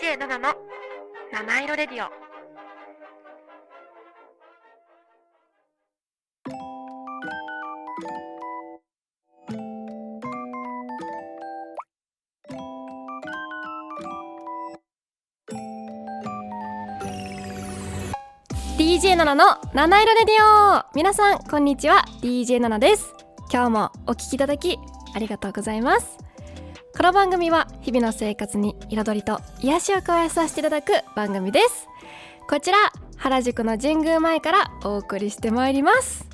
DJ7 の七色レディオ。7の七色レディオ。皆さんこんにちは。DJ7 です。今日もお聞きいただきありがとうございます。この番組は日々の生活に彩りと癒しを加えさせていただく番組です。こちら原宿の神宮前からお送りしてまいります。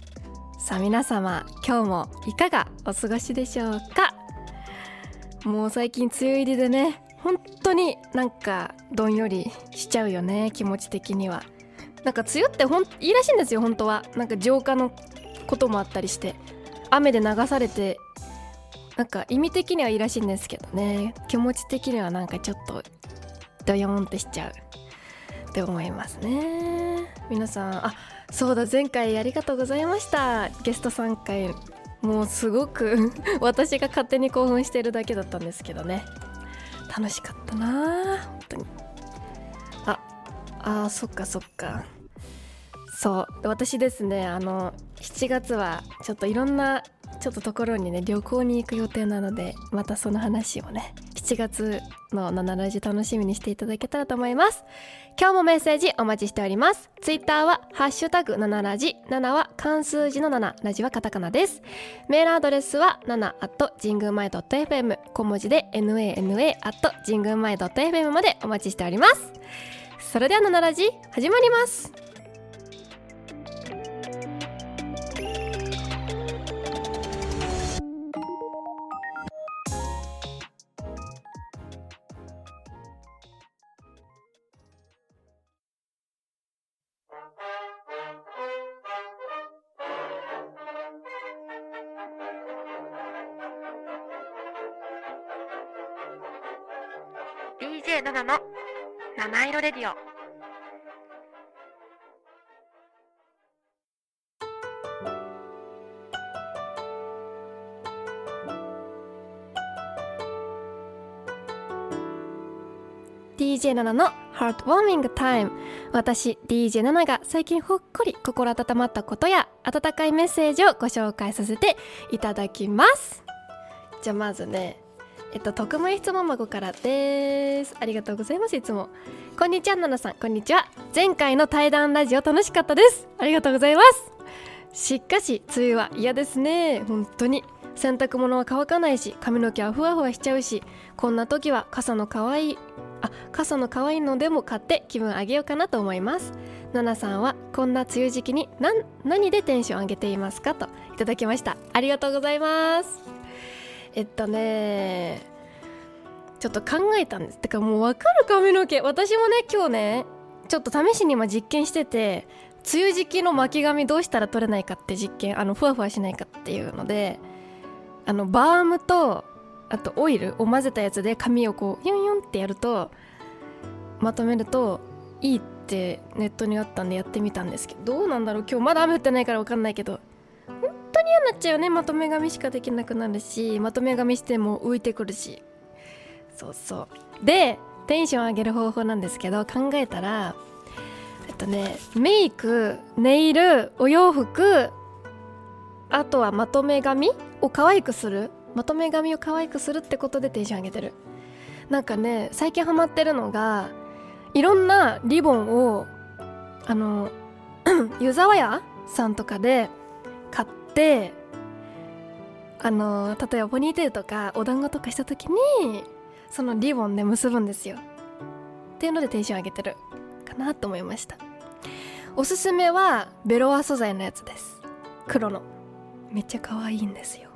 さあ皆様今日もいかがお過ごしでしょうか？もう最近梅雨入りでね本当になんかどんよりしちゃうよね気持ち的には。なんか梅雨ってほんいいらしいんですよ本当は。なんか浄化のこともあったりして。雨で流されてなんか意味的にはいいらしいんですけどね。気持ち的にはなんかちょっとドヨーンってしちゃうって思いますね。皆さんあそうだ前回ありがとうございました。ゲスト3回もうすごく 私が勝手に興奮してるだけだったんですけどね。楽しかったな本当に。ああそっかそっか。そう私ですねあの7月はちょっといろんなちょっとところにね旅行に行く予定なのでまたその話をね7月の7ラジ楽しみにしていただけたらと思います。今日もメッセージお待ちしております。ツイッターはハッシュタグ7ラジ7は漢数字の7ラジはカタカナです。メールアドレスは7 at 神宮前 .fm 小文字で nana at 神宮前 .fm までお待ちしております。それでは7ラジ始まります。DJ7 の七色レディオ。DJ7 のハートウォーミングタイム。私 DJ7 が最近ほっこり心温まったことや温かいメッセージをご紹介させていただきます。じゃあまずねえっと特務質問箱からです。ありがとうございますいつも。こんにちはナナさん。こんにちは。前回の対談ラジオ楽しかったです。ありがとうございます。しかし梅雨は嫌ですね。本当に。洗濯物は乾かないし髪の毛はふわふわしちゃうしこんな時は傘の可愛いあ傘の可愛いのでも買って気分上げようかなと思います。ナナさんはこんな梅雨時期に何何でテンション上げていますかといただきました。ありがとうございます。えっとねちょっと考えたんです。てかもう分かる髪の毛。私もね今日ねちょっと試しに今実験してて梅雨時期の巻き髪どうしたら取れないかって実験あのふわふわしないかっていうのであのバームとあとオイルを混ぜたやつで髪をこうユンユンってやるとまとめるといいってネットにあったんでやってみたんですけどどうなんだろう。今日まだ雨降ってないから分かんないけどに嫌になっちゃうよね。まとめ髪しかできなくなるしまとめ髪しても浮いてくるし。そうそう。でテンション上げる方法なんですけど考えたらえっとねメイクネイルお洋服あとはまとめ髪を可愛くする。まとめ髪を可愛くするってことでテンション上げてる。なんかね最近ハマってるのがいろんなリボンをあの 湯沢屋さんとかで買ってあの例えばポニーテールとかお団子とかした時にそのリボンで結ぶんですよ。っていうのでテンション上げてるかなと思いました。おすすめはベロア素材のやつです。黒の。めっちゃ可愛いんですよ。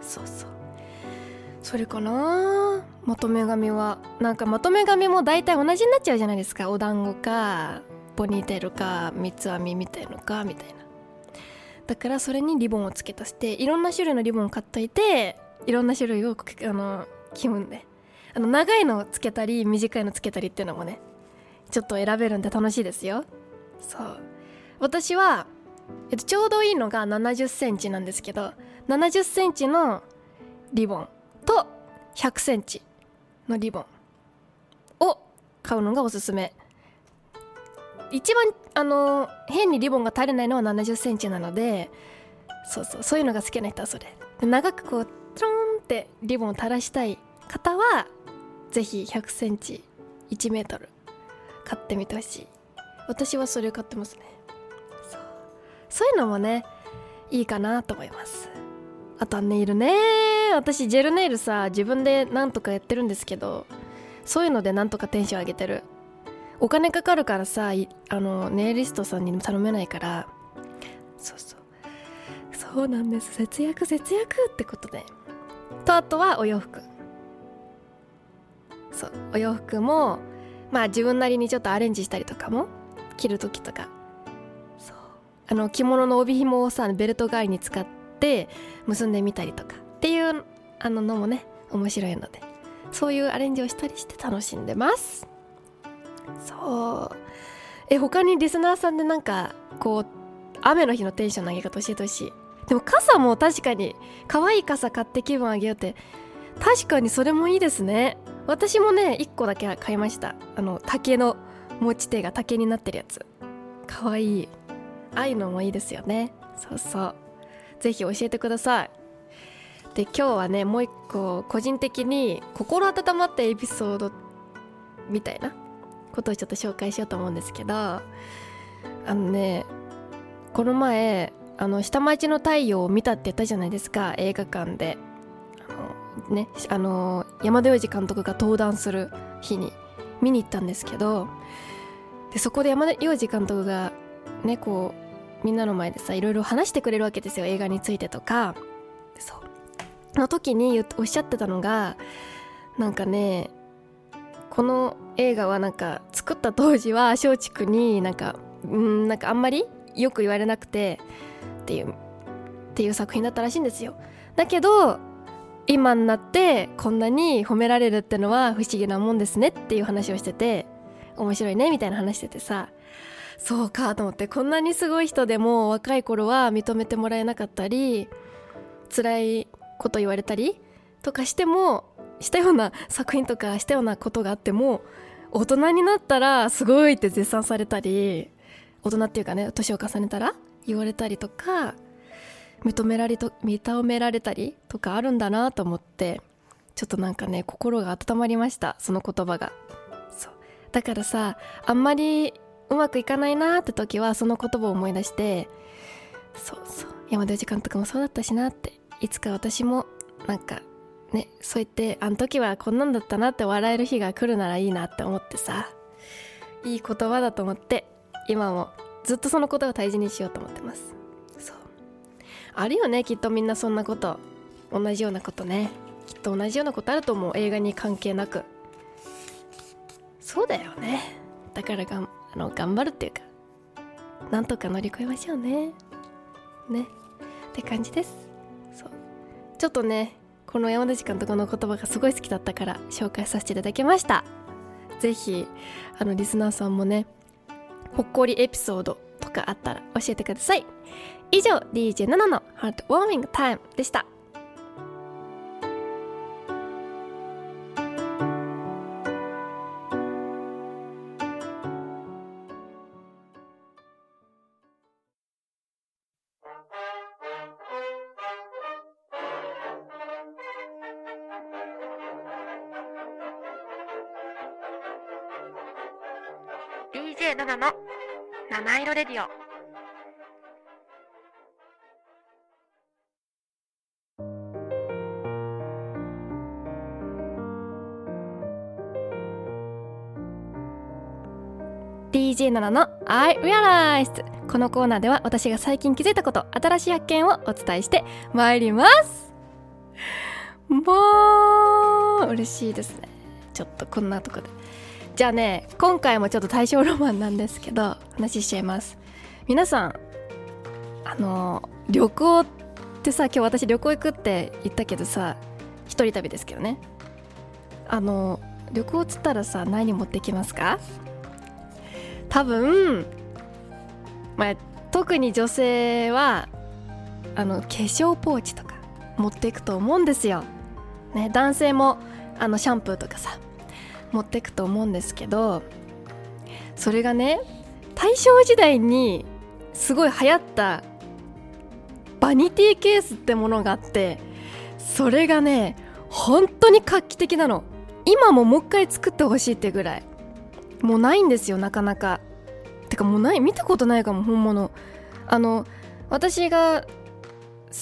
そうそう。それかな？まとめ髪はなんかまとめ髪も大体同じになっちゃうじゃないですか。お団子かポニーテールか三つ編みみたいのかみたいな。だからそれにリボンを付け足していろんな種類のリボンを買っといていろんな種類をあの気分で。あの長いのをつけたり短いのつけたりっていうのもねちょっと選べるんで楽しいですよ。そう。私は、えっと、ちょうどいいのが7 0センチなんですけど7 0センチのリボンと100センチのリボンを買うのがおすすめ。一番あの変にリボンが垂れないのは7 0センチなのでそうそうそういうのが好きな人はそれ。長くこうトロンってリボンを垂らしたい方はぜひ1 0 0センチ1メートル買ってみてほしい。私はそれを買ってますね。そう。そういうのもねいいかなと思います。あとはネイルね。私ジェルネイルさ自分でなんとかやってるんですけどそういうのでなんとかテンション上げてる。お金かかるからさあのネイリストさんに頼めないから。そうそう。そうなんです。節約節約ってことで。とあとはお洋服。そう。お洋服もまあ自分なりにちょっとアレンジしたりとかも着る時とか。そう。あの着物の帯紐をさベルト代わりに使って結んでみたりとか。っていうあののもね面白いので。そういうアレンジをしたりして楽しんでます。そう。え他にリスナーさんでなんかこう雨の日のテンションの上げ方教えてほしい。でも傘も確かに可愛い傘買って気分上げようって。確かにそれもいいですね。私もね1個だけ買いました。あの竹の持ち手が竹になってるやつ。可愛い。ああいうのもいいですよね。そうそう。ぜひ教えてください。で今日はねもう一個個人的に心温まったエピソードみたいな。ことをちょっと紹介しようと思うんですけどあのねこの前あの下町の太陽を見たって言ったじゃないですか映画館で。あのねあの山田洋次監督が登壇する日に見に行ったんですけどでそこで山田洋次監督がねこうみんなの前でさいろいろ話してくれるわけですよ映画についてとか。そう。の時におっしゃってたのがなんかねこの映画はなんか作った当時は松竹になんかうんなんかあんまりよく言われなくてっていうっていう作品だったらしいんですよ。だけど今になってこんなに褒められるってのは不思議なもんですねっていう話をしてて面白いねみたいな話しててさそうかと思ってこんなにすごい人でも若い頃は認めてもらえなかったり辛いこと言われたりとかしてもしたような作品とかしたようなことがあっても大人になったらすごいって絶賛されたり大人っていうかね年を重ねたら言われたりとか認められと認められたりとかあるんだなと思ってちょっとなんかね心が温まりましたその言葉が。そう。だからさあんまりうまくいかないなって時はその言葉を思い出してそうそう。山田洋次監督もそうだったしなっていつか私もなんかねそう言ってあの時はこんなんだったなって笑える日が来るならいいなって思ってさいい言葉だと思って今もずっとそのことを大事にしようと思ってます。そう。あるよねきっとみんなそんなこと。同じようなことね。きっと同じようなことあると思う。映画に関係なく。そうだよね。だからがんあの頑張るっていうかなんとか乗り越えましょうね。ね。って感じです。そう。ちょっとねこの山田監督の言葉がすごい好きだったから紹介させていただきました。是非あのリスナーさんもねほっこりエピソードとかあったら教えてください。以上 DJ7 のハートウォーミングタイムでした。7の。七色レディオ「DJ7 の。I Realized」このコーナーでは私が最近気づいたこと新しい発見をお伝えしてまいります。もう嬉しいですね。ちょっとこんなとこで。じゃあね今回もちょっと大正ロマンなんですけど話しちゃいます。皆さんあの旅行ってさ今日私旅行行くって言ったけどさ一人旅ですけどね。あの旅行っつったらさ何持ってきますか？多分まあ特に女性はあの化粧ポーチとか持っていくと思うんですよ、ね、男性もあのシャンプーとかさ持ってくと思うんですけどそれがね大正時代にすごい流行ったバニティケースってものがあってそれがね本当に画期的なの。今ももう一回作ってほしいってぐらい。もうないんですよなかなか。てかもうない見たことないかも本物。あの私が好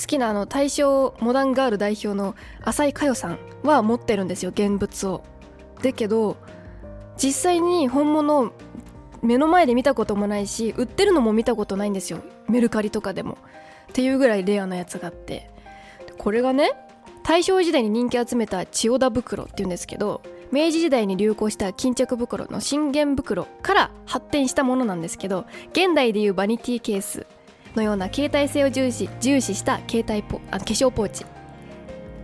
きなあの大正モダンガール代表の浅井佳代さんは持ってるんですよ現物を。だけど実際に本物目の前で見たこともないし売ってるのも見たことないんですよ。メルカリとかでも。っていうぐらいレアなやつがあって。これがね大正時代に人気集めた千代田袋っていうんですけど明治時代に流行した巾着袋の信玄袋から発展したものなんですけど現代でいうバニティケースのような携帯性を重視重視した携帯ポあ化粧ポーチっ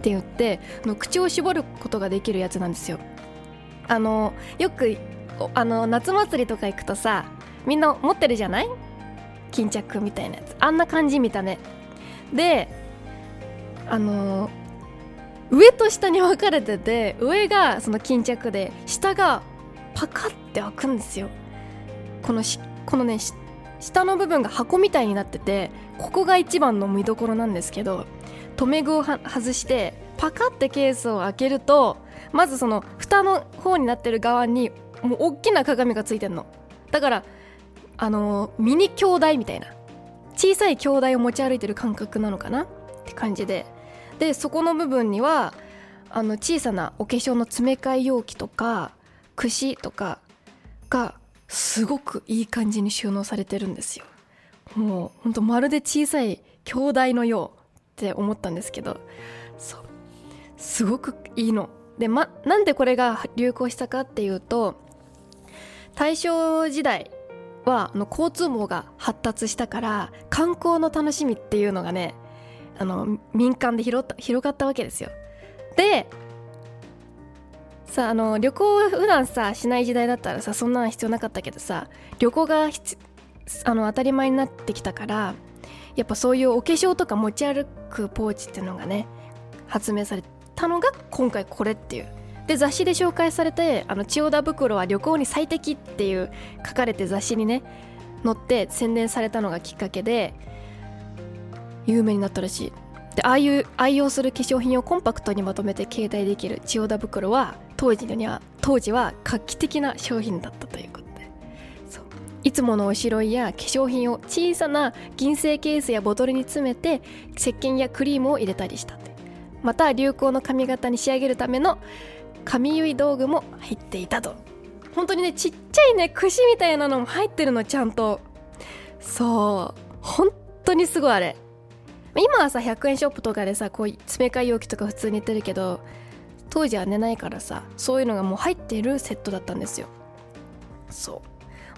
て言っての口を絞ることができるやつなんですよ。あのよくあの夏祭りとか行くとさみんな持ってるじゃない？巾着みたいなやつ。あんな感じ見た目であの上と下に分かれてて上がその巾着で下がパカって開くんですよ。このしこのね下の部分が箱みたいになっててここが一番の見どころなんですけど留め具を外してパカってケースを開けるとまずその蓋の方になってる側にもう大きな鏡がついてんの。だからあのミニ兄弟みたいな小さい兄弟を持ち歩いてる感覚なのかな？って感じで。でそこの部分にはあの小さなお化粧の詰め替え容器とか串とかがすごくいい感じに収納されてるんですよ。もうほんとまるで小さい兄弟のようって思ったんですけど。そう。すごくいいの。で、ま、なんでこれが流行したかっていうと大正時代はあの交通網が発達したから観光の楽しみっていうのがねあの民間で広った広がったわけですよ。でさあの旅行普段さしない時代だったらさそんなの必要なかったけどさ旅行があの当たり前になってきたからやっぱそういうお化粧とか持ち歩くポーチっていうのがね発明されたのが今回これっていう。で雑誌で紹介されてあの千代田袋は旅行に最適っていう書かれて雑誌にね載って宣伝されたのがきっかけで有名になったらしい。でああいう愛用する化粧品をコンパクトにまとめて携帯できる千代田袋は当時には当時は画期的な商品だったということで。そう。いつものおしろいや化粧品を小さな銀製ケースやボトルに詰めて石鹸やクリームを入れたりした。また流行の髪型に仕上げるための髪結い道具も入っていたと。本当にねちっちゃいね串みたいなのも入ってるのちゃんと。そう本当にすごいあれ。今はさ100円ショップとかでさこう詰め替え容器とか普通に売ってるけど当時は寝ないからさそういうのがもう入ってるセットだったんですよ。そう。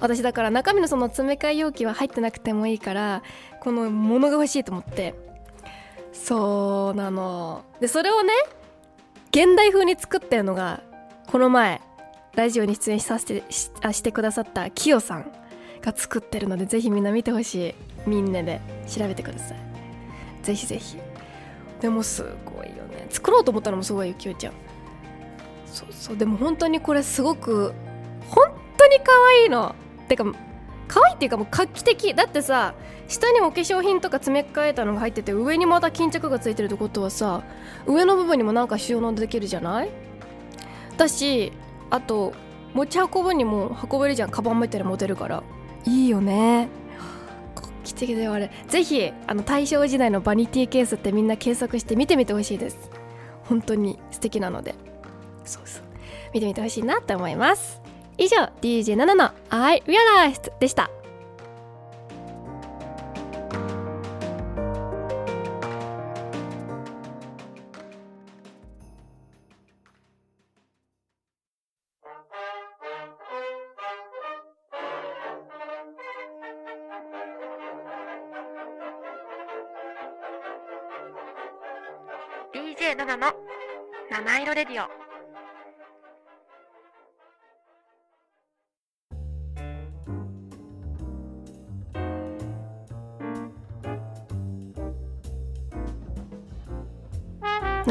私だから中身のその詰め替え容器は入ってなくてもいいからこの物が欲しいと思って。そうなの。でそれをね現代風に作ってるのがこの前ラジオに出演させてししてくださったキヨさんが作ってるのでぜひみんな見てほしい。みんなで調べてください。ぜひぜひ。でもすごいよね。作ろうと思ったのもすごいよきよちゃん。そうそう。でも本当にこれすごく本当に可愛いの。てか可愛いっていうかもう画期的。だってさ下にお化粧品とか詰め替えたのが入ってて上にまた巾着がついてるってことはさ上の部分にもなんか収納できるじゃない？だしあと持ち運ぶにも運べるじゃん。カバン持ってる持てるから。いいよね。画期的だよあれぜひあの大正時代のバニティケースってみんな検索して見てみてほしいです。本当に素敵なので。そうそう。見てみてほしいなって思います。以上 DJ7 の I Realized でした。7の七色レディオ。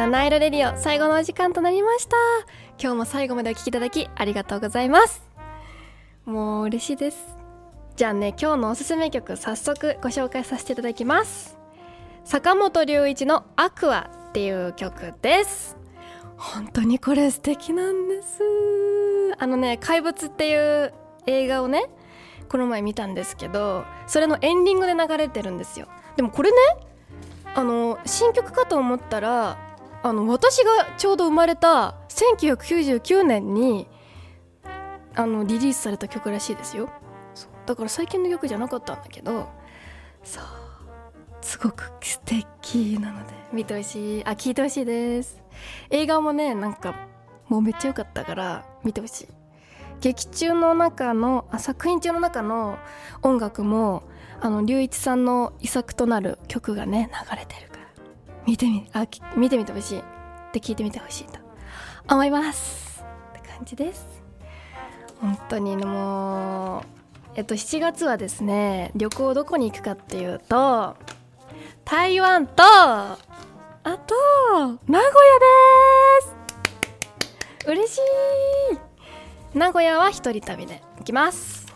七色レディオ最後のお時間となりました。今日も最後までお聴きいただきありがとうございます。もう嬉しいです。じゃあね今日のおすすめ曲早速ご紹介させていただきます。坂本龍一の「アクア」っていう曲です。本当にこれ素敵なんです。あのね「怪物」っていう映画をねこの前見たんですけどそれのエンディングで流れてるんですよ。でもこれねあの新曲かと思ったらあの私がちょうど生まれた1999年にあのリリースされた曲らしいですよ。だから最近の曲じゃなかったんだけどそう。すごく素敵なので見てほしい。あ聞いてほしいです。映画もねなんかもうめっちゃ良かったから見てほしい。劇中の中のあ作品中の中の音楽もあの龍一さんの遺作となる曲がね流れてる。見てみあ見てみてほしい。って聞いてみてほしいと。思います。って感じです。本当にもうえっと7月はですね旅行どこに行くかっていうと台湾とあと名古屋です。嬉しい。名古屋は一人旅で行きます。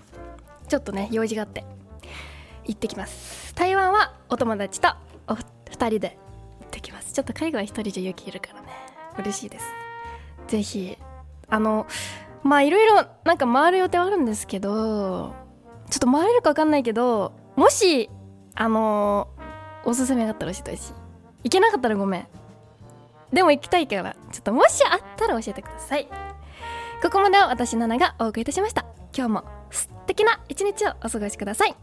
ちょっとね用事があって行ってきます。台湾はお友達とお二人でってきます。ちょっと海外一人じゃ勇気いるからね。嬉しいです。ぜひあのまあいろいろなんか回る予定はあるんですけどちょっと回れるか分かんないけどもしあのおすすめがあったら教えてほしい。行けなかったらごめん。でも行きたいからちょっともしあったら教えてください。ここまでは私ナナがお送りいたしました。今日も素敵な一日をお過ごしください。